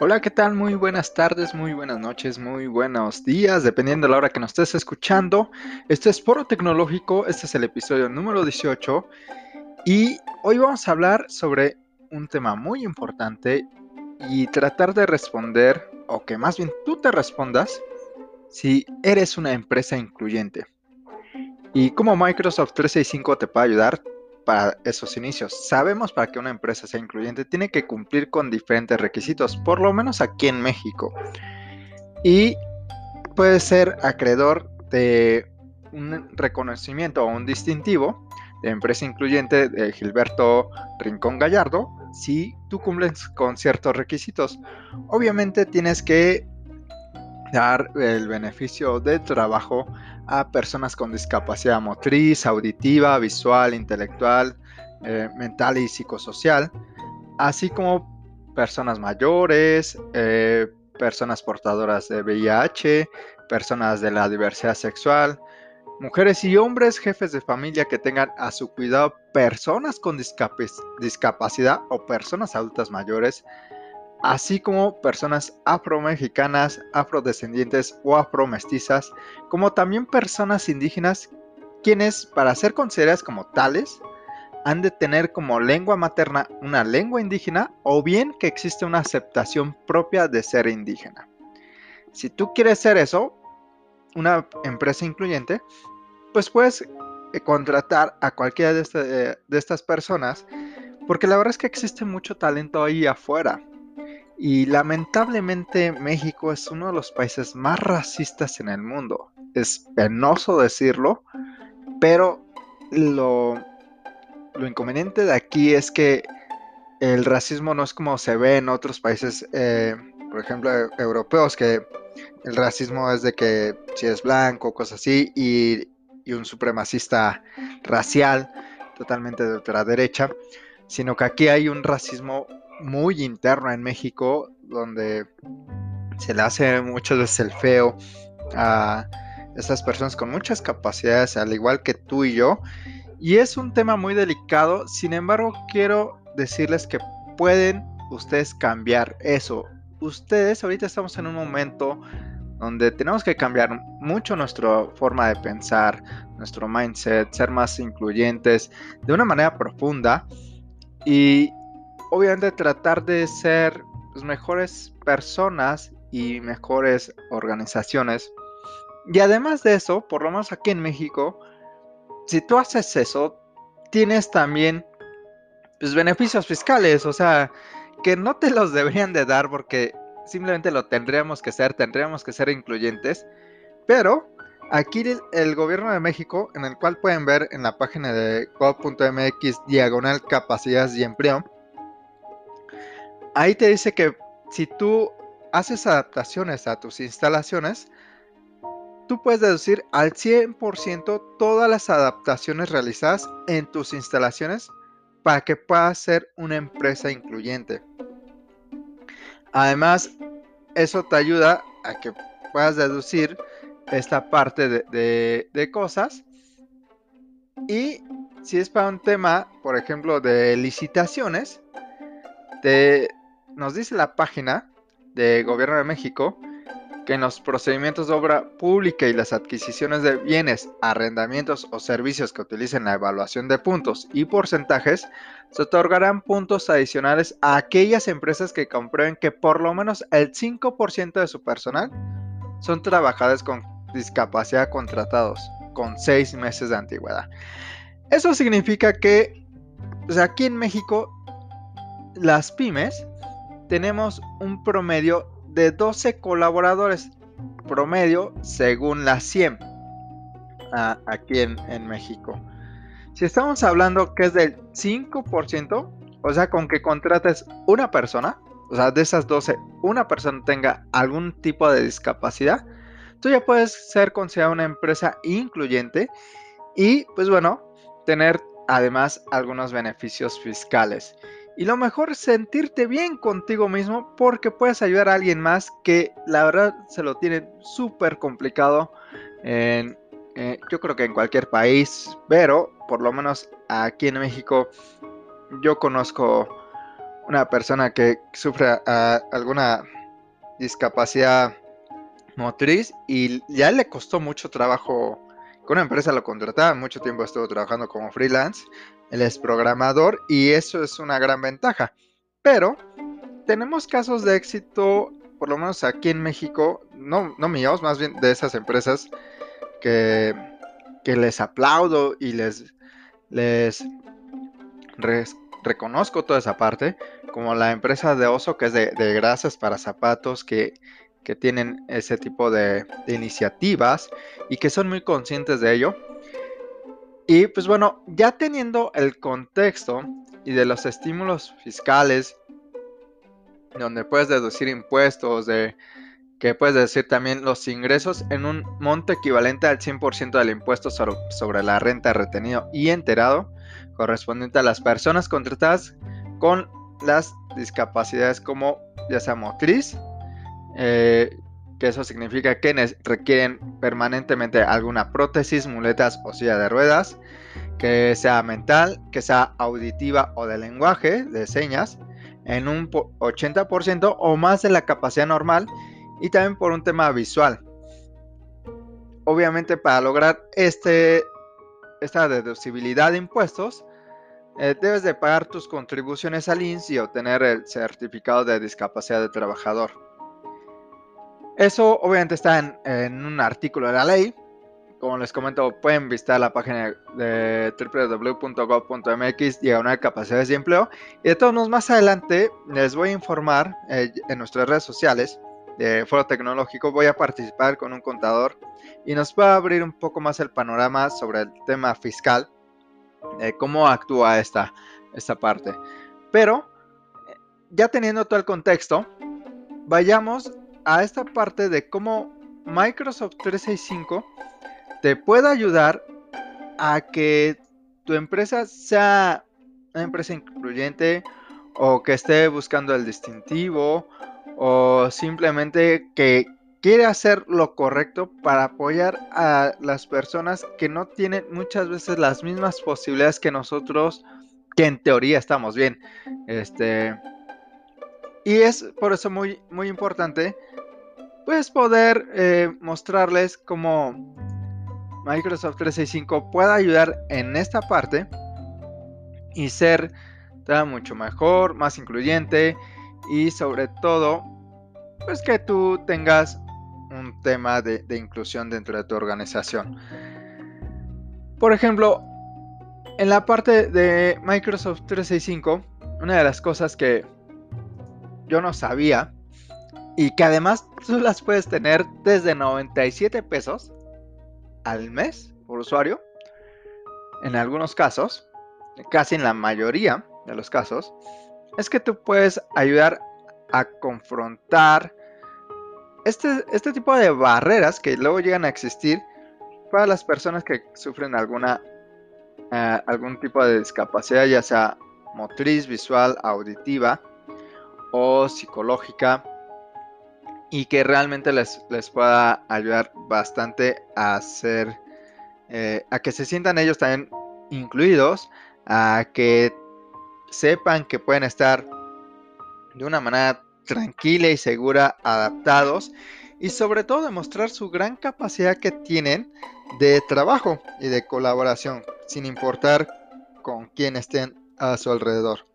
Hola, ¿qué tal? Muy buenas tardes, muy buenas noches, muy buenos días, dependiendo de la hora que nos estés escuchando. Este es Foro Tecnológico, este es el episodio número 18 y hoy vamos a hablar sobre un tema muy importante y tratar de responder, o que más bien tú te respondas, si eres una empresa incluyente. Y cómo Microsoft 365 te puede ayudar, para esos inicios. Sabemos para que una empresa sea incluyente tiene que cumplir con diferentes requisitos, por lo menos aquí en México. Y puede ser acreedor de un reconocimiento o un distintivo de empresa incluyente de Gilberto Rincón Gallardo si tú cumples con ciertos requisitos. Obviamente tienes que dar el beneficio de trabajo a personas con discapacidad motriz, auditiva, visual, intelectual, eh, mental y psicosocial, así como personas mayores, eh, personas portadoras de VIH, personas de la diversidad sexual, mujeres y hombres jefes de familia que tengan a su cuidado personas con discapacidad o personas adultas mayores, así como personas afromexicanas, afrodescendientes o afromestizas, como también personas indígenas, quienes, para ser consideradas como tales, han de tener como lengua materna una lengua indígena o bien que existe una aceptación propia de ser indígena. Si tú quieres ser eso, una empresa incluyente, pues puedes eh, contratar a cualquiera este, de estas personas, porque la verdad es que existe mucho talento ahí afuera. Y lamentablemente México es uno de los países más racistas en el mundo. Es penoso decirlo, pero lo, lo inconveniente de aquí es que el racismo no es como se ve en otros países, eh, por ejemplo, europeos, que el racismo es de que si es blanco, cosas así, y, y un supremacista racial totalmente de ultraderecha, sino que aquí hay un racismo muy interno en México, donde se le hace muchas veces el feo a esas personas con muchas capacidades, al igual que tú y yo. Y es un tema muy delicado, sin embargo quiero decirles que pueden ustedes cambiar eso. Ustedes ahorita estamos en un momento donde tenemos que cambiar mucho nuestra forma de pensar, nuestro mindset, ser más incluyentes de una manera profunda. Y obviamente tratar de ser pues, mejores personas y mejores organizaciones. Y además de eso, por lo menos aquí en México, si tú haces eso, tienes también pues, beneficios fiscales, o sea, que no te los deberían de dar porque simplemente lo tendríamos que ser, tendríamos que ser incluyentes, pero aquí el, gobierno de México, en el cual pueden ver en la página de gov.mx diagonal capacidades y empleo, ahí te dice que si tú haces adaptaciones a tus instalaciones, tú puedes deducir al 100% todas las adaptaciones realizadas en tus instalaciones para que puedas ser una empresa incluyente. Además, eso te ayuda a que puedas deducir esta parte de, de cosas. Y si es para un tema, por ejemplo, de licitaciones, te, nos dice la página de Gobierno de México que en los procedimientos de obra pública y las adquisiciones de bienes, arrendamientos o servicios que utilicen la evaluación de puntos y porcentajes, se otorgarán puntos adicionales a aquellas empresas que comprueben que por lo menos el 5% de su personal son trabajadores con discapacidad contratados con 6 meses de antigüedad. Eso significa que aquí en México las pymes tenemos un promedio de 12 colaboradores, promedio según la 100 aquí en, México. Si estamos hablando que es del 5%, o sea, con que contrates una persona, o sea, de esas 12, una persona tenga algún tipo de discapacidad, tú ya puedes ser considerada una empresa incluyente y, pues bueno, tener además algunos beneficios fiscales. Y lo mejor sentirte bien contigo mismo porque puedes ayudar a alguien más que la verdad se lo tiene súper complicado. En, eh, yo creo que en cualquier país, pero por lo menos aquí en México yo conozco una persona que sufre alguna discapacidad motriz y ya le costó mucho trabajo con una empresa lo contrataba, mucho tiempo estuvo trabajando como freelance, él es programador y eso es una gran ventaja. Pero tenemos casos de éxito, por lo menos aquí en México, no, no míos, más bien de esas empresas que, que les aplaudo y les, les reconozco toda esa parte, como la empresa de Oso que es de, grasas para zapatos, que que tienen ese tipo de, iniciativas y que son muy conscientes de ello. Y pues bueno, ya teniendo el contexto y de los estímulos fiscales, donde puedes deducir impuestos, de que puedes decir también los ingresos en un monto equivalente al 100% del impuesto sobre, la renta retenido y enterado, correspondiente a las personas contratadas con las discapacidades como ya sea motriz, eh, que eso significa que requieren permanentemente alguna prótesis, muletas o silla de ruedas, que sea mental, que sea auditiva o de lenguaje, de señas, en un 80% o más de la capacidad normal y también por un tema visual. Obviamente para lograr este, esta deducibilidad de impuestos, eh, debes de pagar tus contribuciones al INS y obtener el certificado de discapacidad de trabajador. Eso obviamente está en, un artículo de la ley. Como les comento, pueden visitar la página de www.gov.mx diagonal capacidades de empleo. Y de todos modos, más adelante les voy a informar eh, en nuestras redes sociales de Foro Tecnológico. Voy a participar con un contador y nos va a abrir un poco más el panorama sobre el tema fiscal, cómo actúa esta, esta parte. Pero, ya teniendo todo el contexto, vayamos a esta parte de cómo Microsoft 365 te puede ayudar a que tu empresa sea una empresa incluyente o que esté buscando el distintivo o simplemente que quiere hacer lo correcto para apoyar a las personas que no tienen muchas veces las mismas posibilidades que nosotros que en teoría estamos bien. Este y es por eso muy muy importante pues poder eh, mostrarles cómo Microsoft 365 puede ayudar en esta parte y ser mucho mejor, más incluyente y sobre todo, pues que tú tengas un tema de, de inclusión dentro de tu organización. Por ejemplo, en la parte de Microsoft 365, una de las cosas que yo no sabía y que además tú las puedes tener desde 97 pesos al mes por usuario. En algunos casos, casi en la mayoría de los casos, es que tú puedes ayudar a confrontar este, este tipo de barreras que luego llegan a existir para las personas que sufren alguna eh, algún tipo de discapacidad, ya sea motriz, visual, auditiva o psicológica y que realmente les, les pueda ayudar bastante a hacer, eh, a que se sientan ellos también incluidos, a que sepan que pueden estar de una manera tranquila y segura adaptados y sobre todo demostrar su gran capacidad que tienen de trabajo y de colaboración sin importar con quién estén a su alrededor.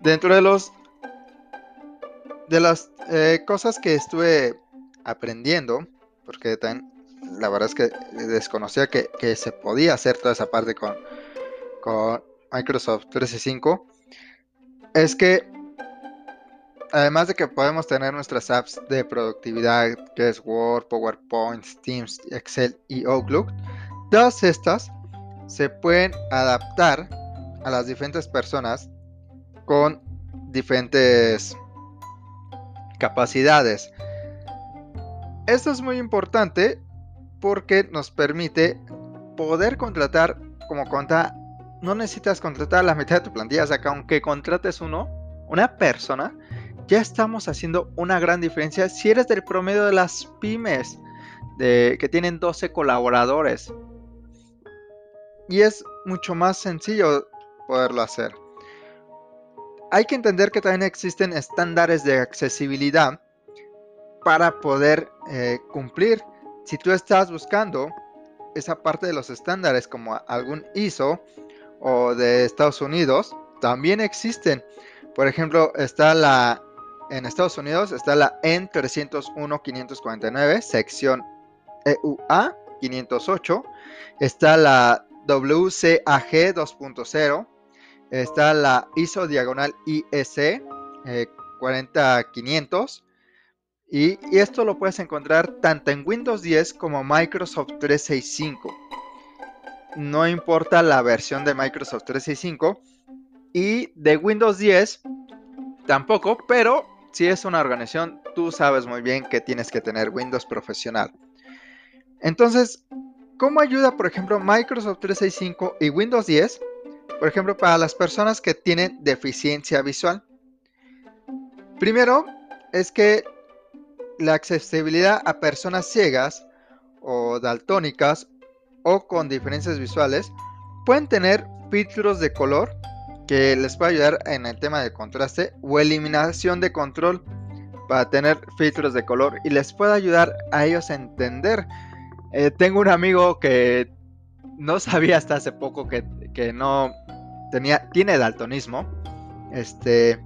Dentro de los de las eh, cosas que estuve aprendiendo, porque la verdad es que desconocía que, se podía hacer toda esa parte con, con Microsoft 365, es que además de que podemos tener nuestras apps de productividad, que es Word, PowerPoint, Teams, Excel y Outlook, todas estas se pueden adaptar a las diferentes personas con diferentes capacidades. Esto es muy importante porque nos permite poder contratar, como cuenta, no necesitas contratar la mitad de tu plantilla, o sea que aunque contrates uno, una persona, ya estamos haciendo una gran diferencia si eres del promedio de las pymes de, que tienen 12 colaboradores. Y es mucho más sencillo poderlo hacer. Hay que entender que también existen estándares de accesibilidad para poder eh, cumplir. Si tú estás buscando esa parte de los estándares como algún ISO o de Estados Unidos, también existen. Por ejemplo, está la en Estados Unidos está la EN 301-549, sección EUA 508. Está la WCAG 2.0. Está la ISO diagonal IEC 40500. Y, y, esto lo puedes encontrar tanto en Windows 10 como Microsoft 365. No importa la versión de Microsoft 365. Y de Windows 10 tampoco, pero si es una organización, tú sabes muy bien que tienes que tener Windows profesional. Entonces, ¿cómo ayuda, por ejemplo, Microsoft 365 y Windows 10? Por ejemplo, para las personas que tienen deficiencia visual. Primero, es que la accesibilidad a personas ciegas o daltónicas o con diferencias visuales pueden tener filtros de color que les puede ayudar en el tema de contraste o eliminación de control para tener filtros de color y les puede ayudar a ellos a entender. Eh, tengo un amigo que no sabía hasta hace poco que, no tenía, tiene daltonismo. Este,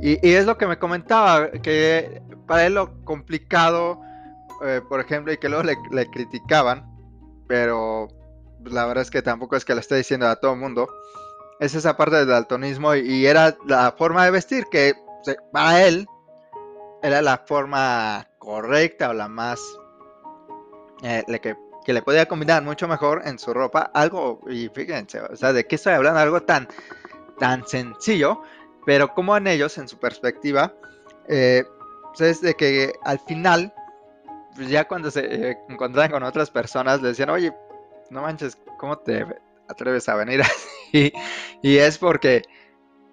y, es lo que me comentaba, que para él lo complicado, eh, por ejemplo, y que luego le, le criticaban, pero la verdad es que tampoco es que lo esté diciendo a todo el mundo es esa parte del daltonismo y, era la forma de vestir que para él era la forma correcta o la más eh, que, que, le podía combinar mucho mejor en su ropa algo y fíjense o sea de qué estoy hablando algo tan tan sencillo pero como en ellos en su perspectiva eh, pues es de que al final pues ya cuando se eh, encontraban con otras personas le decían oye no manches cómo te atreves a venir así. Y es porque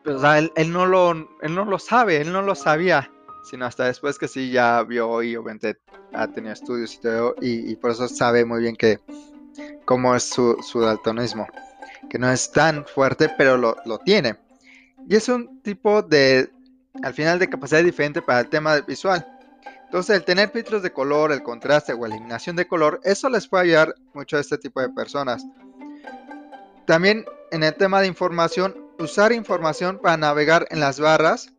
pues, él, no lo, él no lo sabe, él no lo sabía, sino hasta después que sí ya vio y obviamente ha tenido estudios y todo, y, por eso sabe muy bien que cómo es su, daltonismo, que no es tan fuerte, pero lo, lo tiene. Y es un tipo de, al final, de capacidad diferente para el tema visual. Entonces, el tener filtros de color, el contraste o eliminación de color, eso les puede ayudar mucho a este tipo de personas. También en el tema de información, usar información para navegar en las barras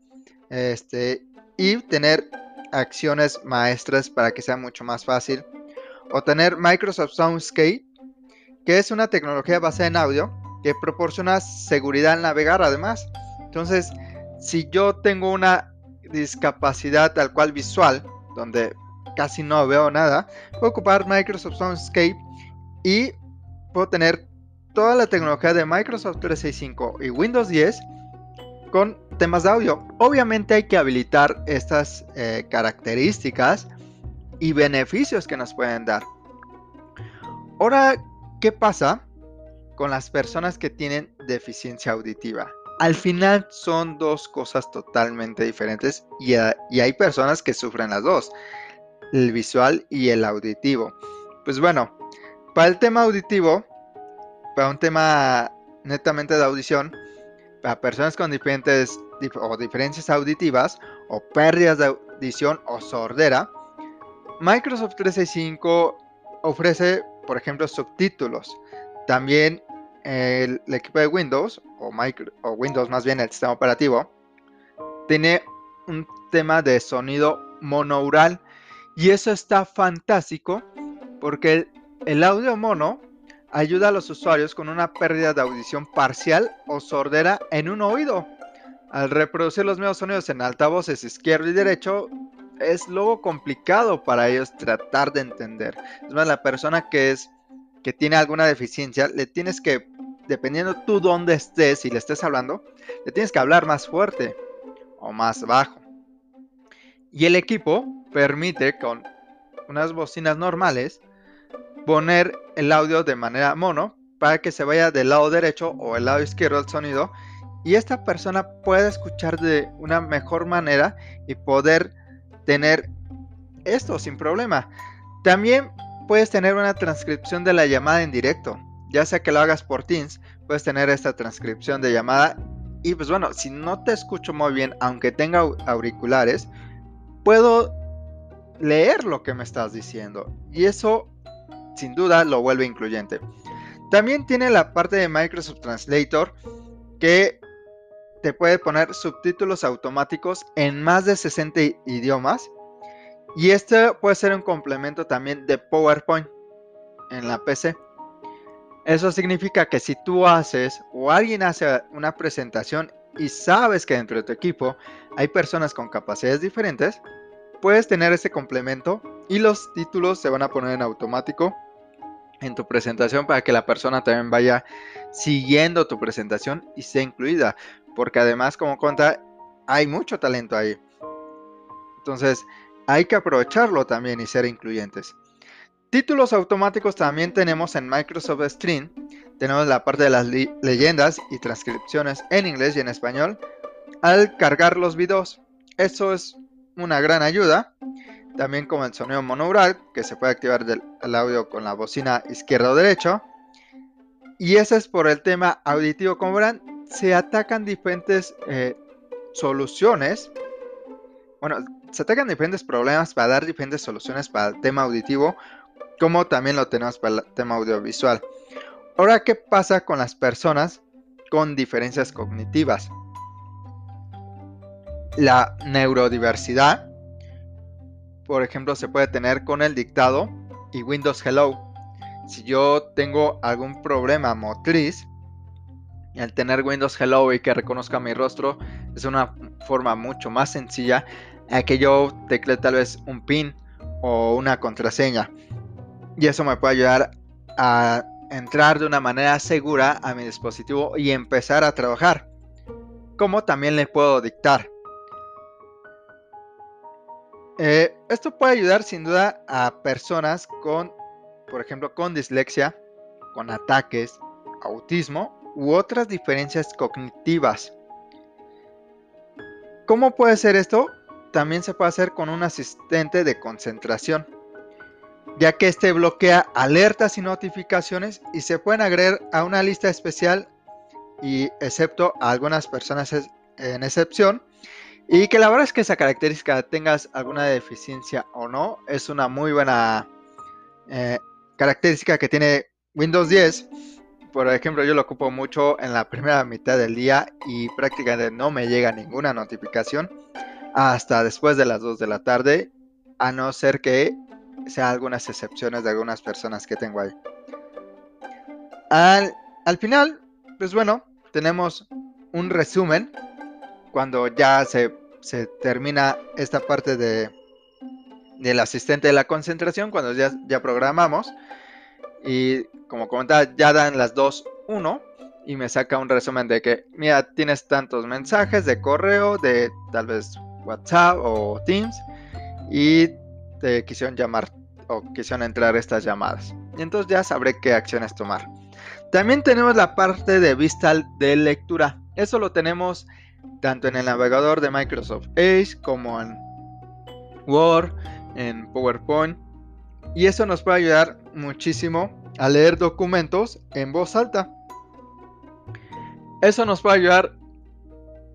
este, y tener acciones maestras para que sea mucho más fácil. O tener Microsoft Soundscape, que es una tecnología basada en audio que proporciona seguridad al navegar además. Entonces, si yo tengo una discapacidad tal cual visual, donde casi no veo nada, puedo ocupar Microsoft Soundscape y puedo tener toda la tecnología de Microsoft 365 y Windows 10 con temas de audio. Obviamente hay que habilitar estas eh, características y beneficios que nos pueden dar. Ahora, ¿qué pasa con las personas que tienen deficiencia auditiva? Al final son dos cosas totalmente diferentes y, y hay personas que sufren las dos, el visual y el auditivo. Pues bueno, para el tema auditivo para un tema netamente de audición, para personas con diferentes o diferencias auditivas o pérdidas de audición o sordera, Microsoft 365 ofrece, por ejemplo, subtítulos. También el, equipo de Windows, o, Windows más bien el sistema operativo, tiene un tema de sonido monoural y eso está fantástico porque el audio mono ayuda a los usuarios con una pérdida de audición parcial o sordera en un oído. Al reproducir los mismos sonidos en altavoces izquierdo y derecho, es luego complicado para ellos tratar de entender. Es más, la persona que es que tiene alguna deficiencia, le tienes que, dependiendo tú dónde estés y le estés hablando, le tienes que hablar más fuerte o más bajo. Y el equipo permite con unas bocinas normales poner el audio de manera mono para que se vaya del lado derecho o el lado izquierdo del sonido y esta persona pueda escuchar de una mejor manera y poder tener esto sin problema. También puedes tener una transcripción de la llamada en directo, ya sea que lo hagas por Teams, puedes tener esta transcripción de llamada Y pues bueno, si no te escucho muy bien, aunque tenga auriculares, puedo leer lo que me estás diciendo. Y eso, sin duda, lo vuelve incluyente. También tiene la parte de Microsoft Translator que te puede poner subtítulos automáticos en más de 60 idiomas. Y este puede ser un complemento también de PowerPoint en la PC. Eso significa que si tú haces o alguien hace una presentación y sabes que dentro de tu equipo hay personas con capacidades diferentes, puedes tener ese complemento y los títulos se van a poner en automático en tu presentación para que la persona también vaya siguiendo tu presentación y sea incluida. Porque además, como cuenta, hay mucho talento ahí. Entonces, hay que aprovecharlo también y ser incluyentes. Títulos automáticos también tenemos en Microsoft Stream. Tenemos la parte de las leyendas y transcripciones en inglés y en español al cargar los videos. Eso es una gran ayuda. También como el sonido monoural, que se puede activar el audio con la bocina izquierda o derecha. Y ese es por el tema auditivo. Como verán, se atacan diferentes eh, soluciones. Bueno, se atacan diferentes problemas para dar diferentes soluciones para el tema auditivo, como también lo tenemos para el tema audiovisual. Ahora, ¿qué pasa con las personas con diferencias cognitivas? La neurodiversidad, por ejemplo, se puede tener con el dictado y Windows Hello. Si yo tengo algún problema motriz, el tener Windows Hello y que reconozca mi rostro es una forma mucho más sencilla a que yo tecle tal vez un pin o una contraseña. Y eso me puede ayudar a entrar de una manera segura a mi dispositivo y empezar a trabajar. Como también le puedo dictar. Eh, esto puede ayudar sin duda a personas con, por ejemplo, con dislexia, con ataques, autismo u otras diferencias cognitivas. ¿Cómo puede ser esto? También se puede hacer con un asistente de concentración, ya que este bloquea alertas y notificaciones y se pueden agregar a una lista especial y excepto a algunas personas en excepción, y que la verdad es que esa característica, tengas alguna deficiencia o no, es una muy buena eh, característica que tiene Windows 10. Por ejemplo, yo lo ocupo mucho en la primera mitad del día y prácticamente no me llega ninguna notificación hasta después de las 2 de la tarde, a no ser que sea algunas excepciones de algunas personas que tengo ahí. Al, al final, pues bueno, tenemos un resumen cuando ya se, termina esta parte de, del asistente de la concentración, cuando ya, ya programamos. Y como comentaba, ya dan las 2.1 y me saca un resumen de que, mira, tienes tantos mensajes de correo, de tal vez WhatsApp o Teams, y te quisieron llamar o quisieron entrar estas llamadas. Y entonces ya sabré qué acciones tomar. También tenemos la parte de vista de lectura. Eso lo tenemos tanto en el navegador de Microsoft Edge como en Word, en PowerPoint. Y eso nos puede ayudar muchísimo a leer documentos en voz alta. Eso nos puede ayudar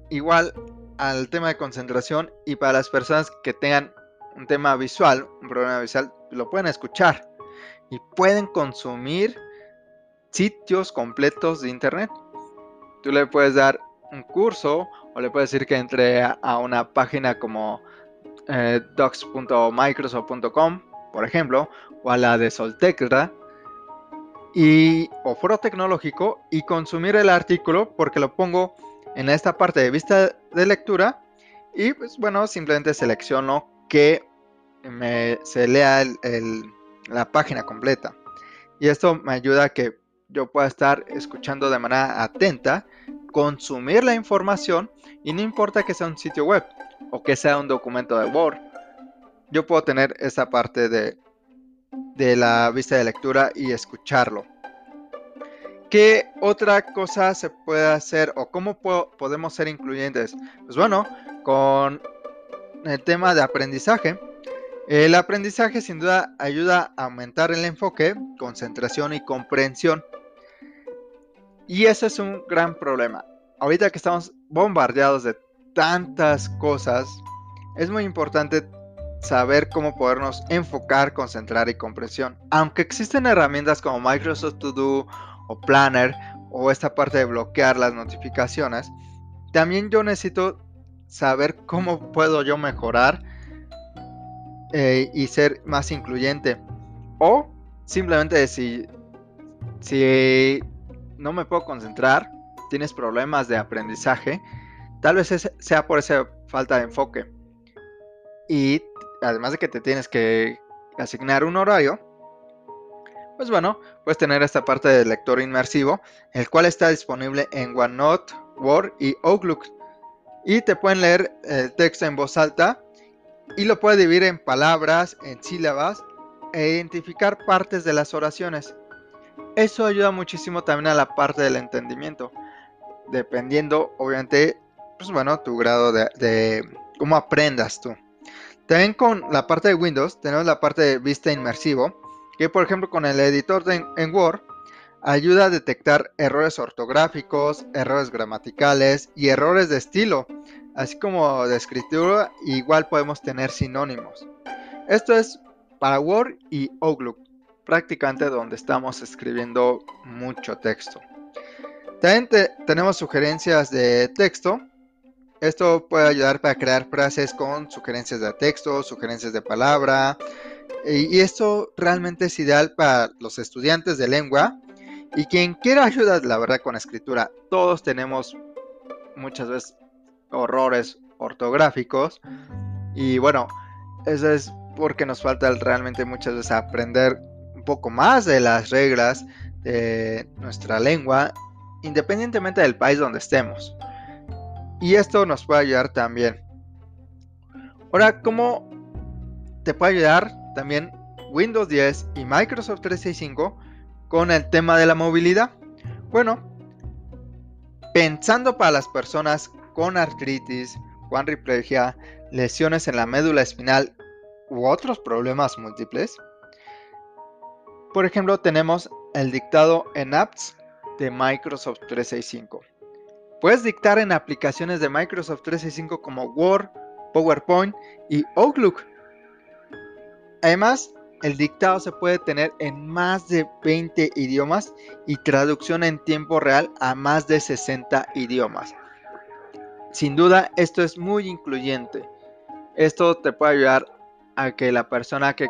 igual al tema de concentración y para las personas que tengan un tema visual, un problema visual, lo pueden escuchar y pueden consumir sitios completos de internet. Tú le puedes dar un curso o le puedes decir que entre a, una página como eh, docs.microsoft.com, por ejemplo, o a la de Soltecra y o foro tecnológico y consumir el artículo porque lo pongo en esta parte de vista de lectura y pues bueno, simplemente selecciono que me, se lea la página completa. Y esto me ayuda a que yo pueda estar escuchando de manera atenta consumir la información y no importa que sea un sitio web o que sea un documento de Word, yo puedo tener esa parte de, de la vista de lectura y escucharlo. ¿Qué otra cosa se puede hacer o cómo podemos ser incluyentes? Pues bueno, con el tema de aprendizaje. El aprendizaje sin duda ayuda a aumentar el enfoque, concentración y comprensión. Y ese es un gran problema. Ahorita que estamos bombardeados de tantas cosas, es muy importante saber cómo podernos enfocar, concentrar y comprensión. Aunque existen herramientas como Microsoft To Do o Planner o esta parte de bloquear las notificaciones, también yo necesito saber cómo puedo yo mejorar eh, y ser más incluyente. O simplemente si, si no me puedo concentrar, tienes problemas de aprendizaje, tal vez sea por esa falta de enfoque. Y además de que te tienes que asignar un horario, pues bueno, puedes tener esta parte de lector inmersivo, el cual está disponible en OneNote, Word y Outlook. Y te pueden leer el texto en voz alta y lo puedes dividir en palabras, en sílabas e identificar partes de las oraciones. Eso ayuda muchísimo también a la parte del entendimiento, dependiendo obviamente, pues bueno, tu grado de, de cómo aprendas tú. También con la parte de Windows tenemos la parte de vista inmersivo, que por ejemplo con el editor en Word ayuda a detectar errores ortográficos, errores gramaticales y errores de estilo, así como de escritura, igual podemos tener sinónimos. Esto es para Word y Outlook, prácticamente donde estamos escribiendo mucho texto. También tenemos sugerencias de texto, esto puede ayudar para crear frases con sugerencias de texto, sugerencias de palabra. Y, esto realmente es ideal para los estudiantes de lengua y quien quiera ayuda, la verdad, con escritura. Todos tenemos muchas veces horrores ortográficos. Y bueno, eso es porque nos falta realmente muchas veces aprender un poco más de las reglas de nuestra lengua, independientemente del país donde estemos. Y esto nos puede ayudar también. Ahora, ¿cómo te puede ayudar también Windows 10 y Microsoft 365 con el tema de la movilidad? Bueno, pensando para las personas con artritis, cuadriplegia, lesiones en la médula espinal u otros problemas múltiples. Por ejemplo, tenemos el dictado en apps de Microsoft 365. Puedes dictar en aplicaciones de Microsoft 365 como Word, PowerPoint y Outlook. Además, el dictado se puede tener en más de 20 idiomas y traducción en tiempo real a más de 60 idiomas. Sin duda, esto es muy incluyente. Esto te puede ayudar a que la persona que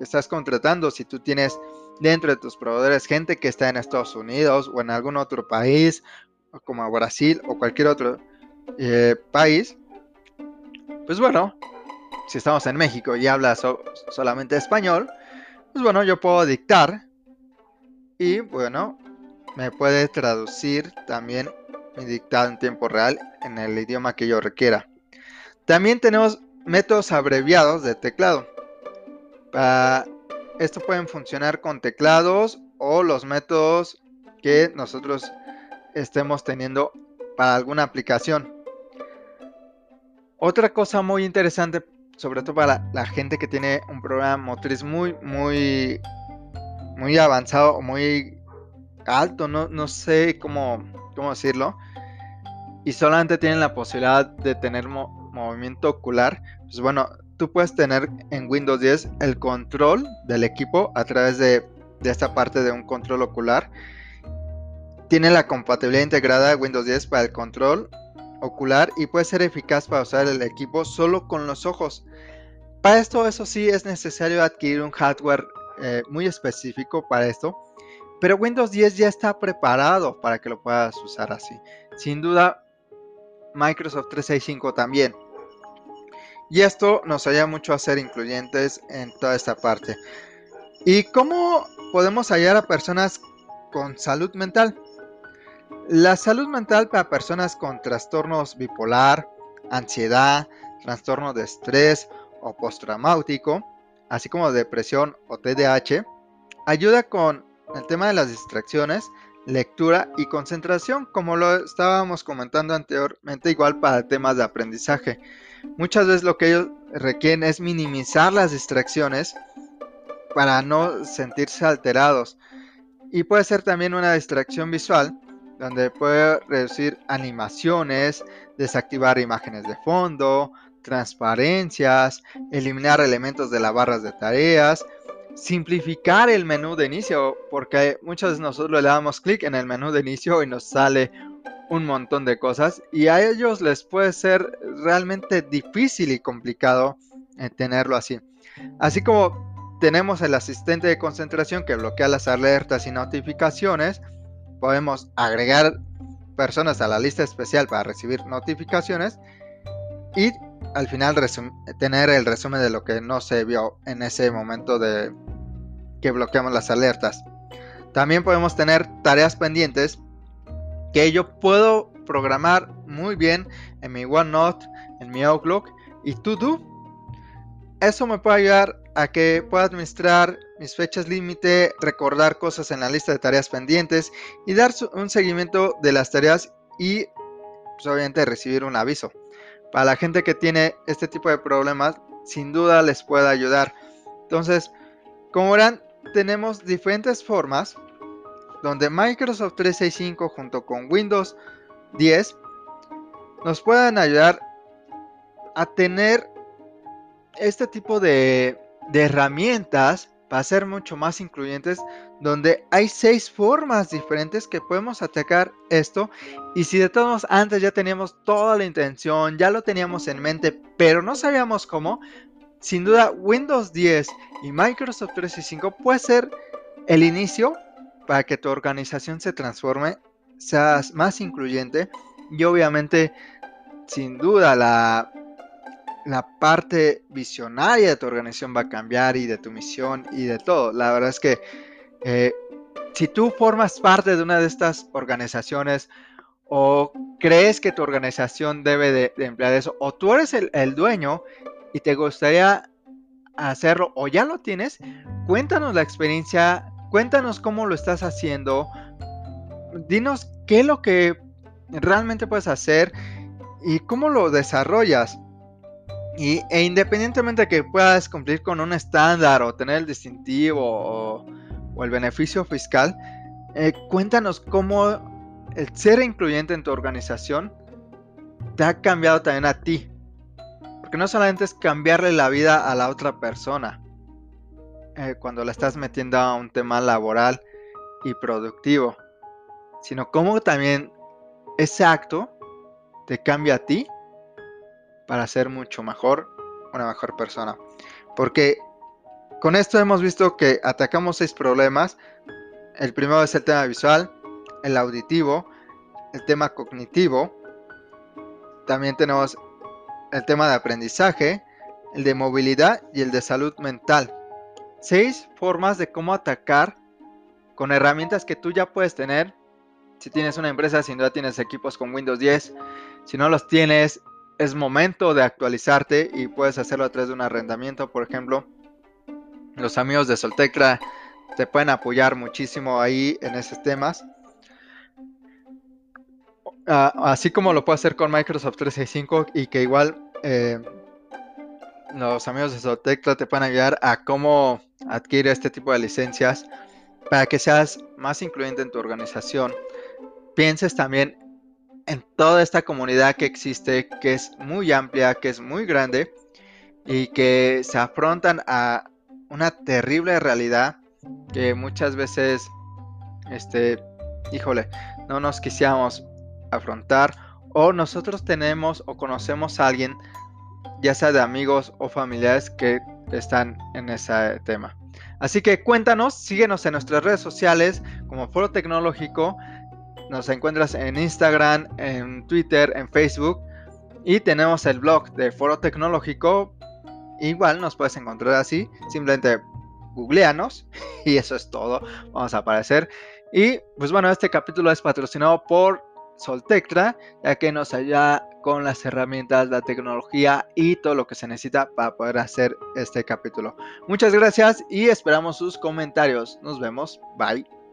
estás contratando, si tú tienes dentro de tus proveedores gente que está en Estados Unidos o en algún otro país como Brasil o cualquier otro eh, país, pues bueno, si estamos en México y habla solamente español, pues bueno, yo puedo dictar y bueno, me puede traducir también mi dictado en tiempo real en el idioma que yo requiera. También tenemos métodos abreviados de teclado. esto pueden funcionar con teclados o los métodos que nosotros estemos teniendo para alguna aplicación. Otra cosa muy interesante, sobre todo para la, gente que tiene un programa motriz muy, muy, muy avanzado muy alto, no, no sé cómo, cómo decirlo, y solamente tienen la posibilidad de tener movimiento ocular, pues bueno, tú puedes tener en Windows 10 el control del equipo a través de, de esta parte de un control ocular tiene la compatibilidad integrada Windows 10 para el control ocular y puede ser eficaz para usar el equipo solo con los ojos. Para esto, eso sí, es necesario adquirir un hardware eh, muy específico para esto, pero Windows 10 ya está preparado para que lo puedas usar así. Sin duda, Microsoft 365 también. Y esto nos ayuda mucho a ser incluyentes en toda esta parte. ¿Y cómo podemos hallar a personas con salud mental? La salud mental para personas con trastornos bipolar, ansiedad, trastorno de estrés o postraumático, así como depresión o TDAH, ayuda con el tema de las distracciones, lectura y concentración, como lo estábamos comentando anteriormente, igual para temas de aprendizaje. Muchas veces lo que ellos requieren es minimizar las distracciones para no sentirse alterados. Y puede ser también una distracción visual, donde puede reducir animaciones, desactivar imágenes de fondo, transparencias, eliminar elementos de las barras de tareas, simplificar el menú de inicio, porque muchas de nosotros le damos clic en el menú de inicio y nos sale un montón de cosas y a ellos les puede ser realmente difícil y complicado eh, tenerlo así. Así como tenemos el asistente de concentración que bloquea las alertas y notificaciones, podemos agregar personas a la lista especial para recibir notificaciones y al final tener el resumen de lo que no se vio en ese momento de que bloqueamos las alertas. También podemos tener tareas pendientes que yo puedo programar muy bien en mi OneNote, en mi Outlook y To Eso me puede ayudar a que pueda administrar mis fechas límite, recordar cosas en la lista de tareas pendientes y dar un seguimiento de las tareas y pues, obviamente recibir un aviso. Para la gente que tiene este tipo de problemas, sin duda les puede ayudar. Entonces, como verán, tenemos diferentes formas donde Microsoft 365 junto con Windows 10 nos puedan ayudar a tener este tipo de, de herramientas para ser mucho más incluyentes, donde hay seis formas diferentes que podemos atacar esto. Y si de todos antes ya teníamos toda la intención, ya lo teníamos en mente, pero no sabíamos cómo, sin duda Windows 10 y Microsoft 365 puede ser el inicio para que tu organización se transforme, seas más incluyente y obviamente sin duda la la parte visionaria de tu organización va a cambiar y de tu misión y de todo. La verdad es que eh, si tú formas parte de una de estas organizaciones o crees que tu organización debe de, emplear eso, o tú eres el, el, dueño y te gustaría hacerlo o ya lo tienes, cuéntanos la experiencia, cuéntanos cómo lo estás haciendo, dinos qué es lo que realmente puedes hacer y cómo lo desarrollas. Y, e independientemente de que puedas cumplir con un estándar o tener el distintivo o, el beneficio fiscal, eh, cuéntanos cómo el ser incluyente en tu organización te ha cambiado también a ti. Porque no solamente es cambiarle la vida a la otra persona eh, cuando la estás metiendo a un tema laboral y productivo, sino cómo también ese acto te cambia a ti para ser mucho mejor, una mejor persona. Porque con esto hemos visto que atacamos seis problemas. El primero es el tema visual, el auditivo, el tema cognitivo. También tenemos el tema de aprendizaje, el de movilidad y el de salud mental. Seis formas de cómo atacar con herramientas que tú ya puedes tener. Si tienes una empresa, sin duda tienes equipos con Windows 10. Si no los tienes, es momento de actualizarte y puedes hacerlo a través de un arrendamiento, por ejemplo. Los amigos de Soltecra te pueden apoyar muchísimo ahí en esos temas. Ah, así como lo puedes hacer con Microsoft 365 y que igual eh, los amigos de Soltecra te pueden ayudar a cómo adquirir este tipo de licencias para que seas más incluyente en tu organización. Pienses también en toda esta comunidad que existe, que es muy amplia, que es muy grande y que se afrontan a una terrible realidad que muchas veces, este, híjole, no nos quisiéramos afrontar o nosotros tenemos o conocemos a alguien, ya sea de amigos o familiares que están en ese tema. Así que cuéntanos, síguenos en nuestras redes sociales como Foro Tecnológico. Nos encuentras en Instagram, en Twitter, en Facebook. Y tenemos el blog de Foro Tecnológico. Igual nos puedes encontrar así. Simplemente googleanos. Y eso es todo. Vamos a aparecer. Y pues bueno, este capítulo es patrocinado por Soltectra, ya que nos ayuda con las herramientas, la tecnología y todo lo que se necesita para poder hacer este capítulo. Muchas gracias y esperamos sus comentarios. Nos vemos. Bye.